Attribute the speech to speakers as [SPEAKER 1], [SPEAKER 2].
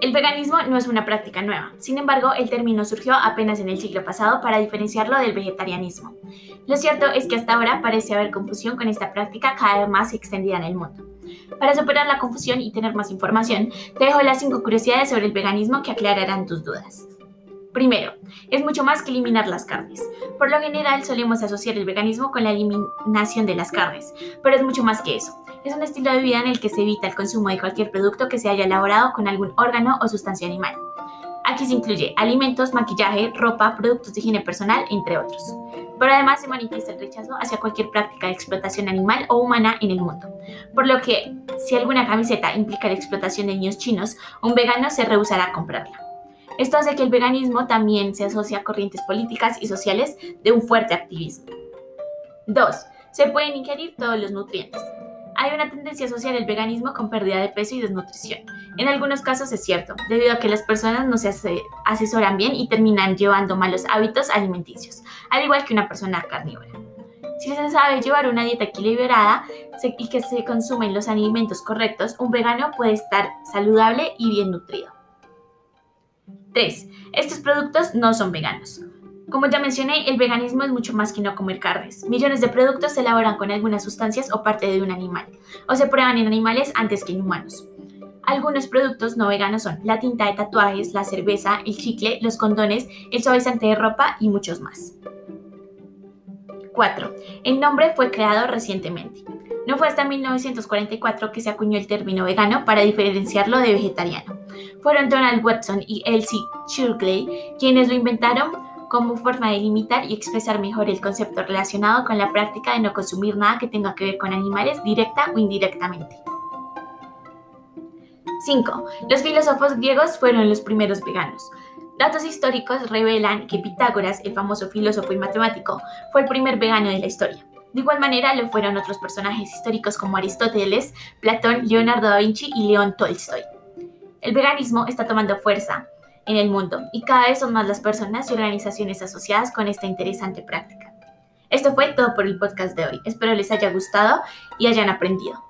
[SPEAKER 1] El veganismo no es una práctica nueva, sin embargo el término surgió apenas en el siglo pasado para diferenciarlo del vegetarianismo. Lo cierto es que hasta ahora parece haber confusión con esta práctica cada vez más extendida en el mundo. Para superar la confusión y tener más información, te dejo las 5 curiosidades sobre el veganismo que aclararán tus dudas. Primero, es mucho más que eliminar las carnes. Por lo general solemos asociar el veganismo con la eliminación de las carnes, pero es mucho más que eso. Es un estilo de vida en el que se evita el consumo de cualquier producto que se haya elaborado con algún órgano o sustancia animal. Aquí se incluye alimentos, maquillaje, ropa, productos de higiene personal, entre otros. Pero además se manifiesta el rechazo hacia cualquier práctica de explotación animal o humana en el mundo. Por lo que, si alguna camiseta implica la explotación de niños chinos, un vegano se rehusará a comprarla. Esto hace que el veganismo también se asocie a corrientes políticas y sociales de un fuerte activismo. 2. Se pueden ingerir todos los nutrientes. Hay una tendencia a asociar el veganismo con pérdida de peso y desnutrición. En algunos casos es cierto, debido a que las personas no se asesoran bien y terminan llevando malos hábitos alimenticios, al igual que una persona carnívora. Si se sabe llevar una dieta equilibrada y que se consumen los alimentos correctos, un vegano puede estar saludable y bien nutrido. 3. Estos productos no son veganos. Como ya mencioné, el veganismo es mucho más que no comer carnes. Millones de productos se elaboran con algunas sustancias o parte de un animal, o se prueban en animales antes que en humanos. Algunos productos no veganos son la tinta de tatuajes, la cerveza, el chicle, los condones, el suavizante de ropa y muchos más. 4. El nombre fue creado recientemente. No fue hasta 1944 que se acuñó el término vegano para diferenciarlo de vegetariano. Fueron Donald Watson y Elsie Shirley quienes lo inventaron como forma de limitar y expresar mejor el concepto relacionado con la práctica de no consumir nada que tenga que ver con animales directa o indirectamente. 5. Los filósofos griegos fueron los primeros veganos. Datos históricos revelan que Pitágoras, el famoso filósofo y matemático, fue el primer vegano de la historia. De igual manera lo fueron otros personajes históricos como Aristóteles, Platón, Leonardo da Vinci y León Tolstoy. El veganismo está tomando fuerza en el mundo y cada vez son más las personas y organizaciones asociadas con esta interesante práctica. Esto fue todo por el podcast de hoy. Espero les haya gustado y hayan aprendido.